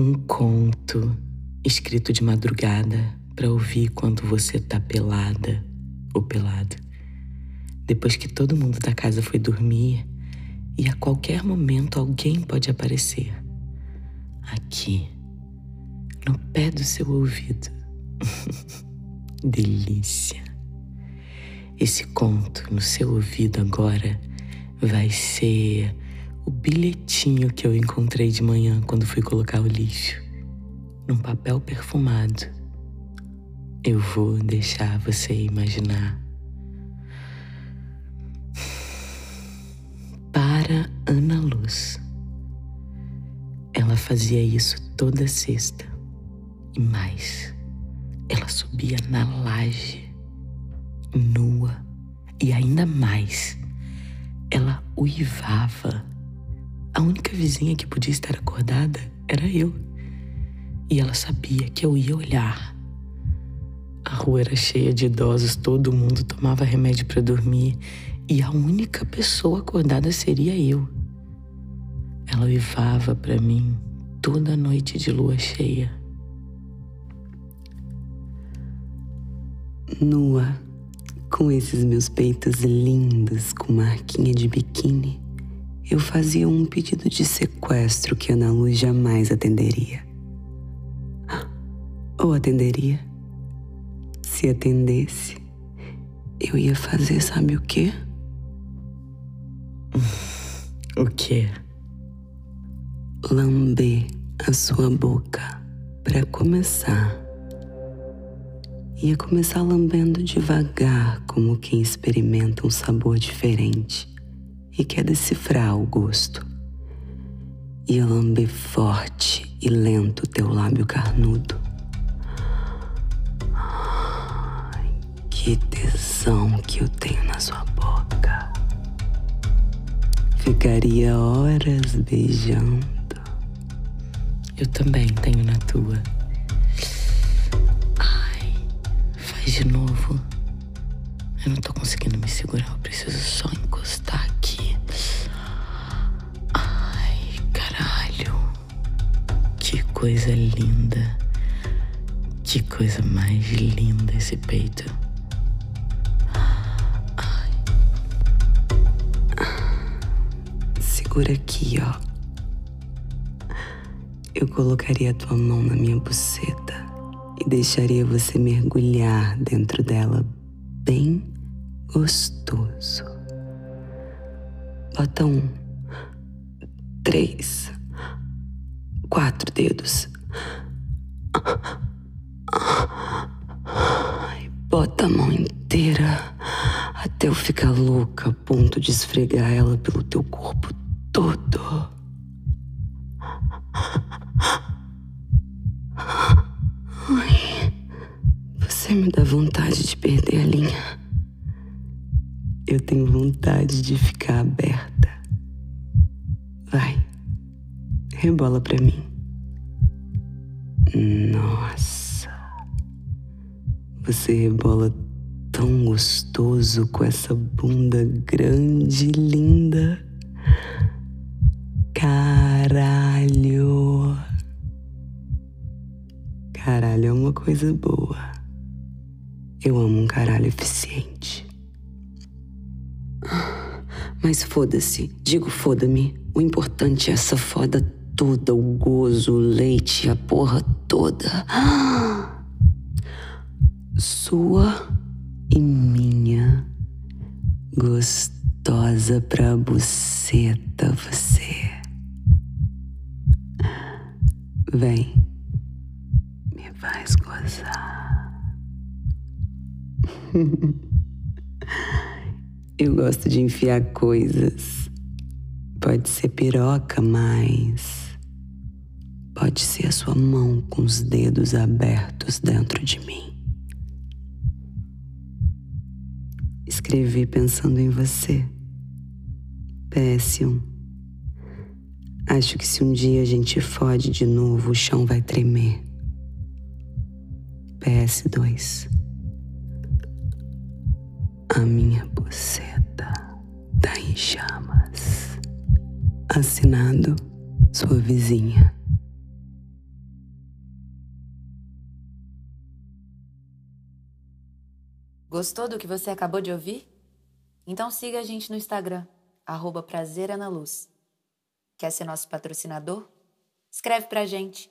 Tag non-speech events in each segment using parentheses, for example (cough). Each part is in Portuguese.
Um conto escrito de madrugada para ouvir quando você tá pelada ou pelado. Depois que todo mundo da casa foi dormir e a qualquer momento alguém pode aparecer. Aqui, no pé do seu ouvido. (laughs) Delícia. Esse conto no seu ouvido agora vai ser o bilhetinho que eu encontrei de manhã quando fui colocar o lixo num papel perfumado. Eu vou deixar você imaginar. Para Ana Luz. Ela fazia isso toda sexta. E mais, ela subia na laje, nua, e ainda mais, ela uivava a única vizinha que podia estar acordada era eu. E ela sabia que eu ia olhar. A rua era cheia de idosos, todo mundo tomava remédio para dormir e a única pessoa acordada seria eu. Ela uivava para mim toda noite de lua cheia. Nua, com esses meus peitos lindos com marquinha de biquíni eu fazia um pedido de sequestro que Ana Luz jamais atenderia. Ou atenderia? Se atendesse, eu ia fazer sabe o quê? O quê? Lamber a sua boca para começar. Ia começar lambendo devagar, como quem experimenta um sabor diferente e quer decifrar o gosto. E lamber forte e lento teu lábio carnudo. Ai, que tesão que eu tenho na sua boca. Ficaria horas beijando. Eu também tenho na tua. Ai, faz de novo. Eu não tô conseguindo me segurar, eu preciso só encostar coisa linda. Que coisa mais linda esse peito. Ai. Segura aqui, ó. Eu colocaria a tua mão na minha buceta e deixaria você mergulhar dentro dela bem gostoso. Bota um, três, quatro dedos. Bota a mão inteira até eu ficar louca a ponto de esfregar ela pelo teu corpo todo. Ai, você me dá vontade de perder a linha. Eu tenho vontade de ficar aberta. Vai, rebola pra mim. Nossa, você rebola tão gostoso com essa bunda grande e linda. Caralho. Caralho é uma coisa boa. Eu amo um caralho eficiente. Mas foda-se, digo foda-me. O importante é essa foda toda, o gozo, o leite, a porra toda. Sua e minha, gostosa pra buceta você. Vem, me faz gozar. (laughs) Eu gosto de enfiar coisas. Pode ser piroca, mas. Pode ser a sua mão com os dedos abertos dentro de mim. Escrevi pensando em você. PS1. Acho que se um dia a gente fode de novo, o chão vai tremer. PS2. A minha buceta tá em chamas. Assinado sua vizinha. Gostou do que você acabou de ouvir? Então siga a gente no Instagram, arroba Luz. Quer ser nosso patrocinador? Escreve pra gente,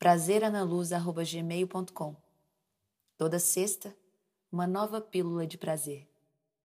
prazeranaluz.gmail.com. Toda sexta, uma nova pílula de prazer.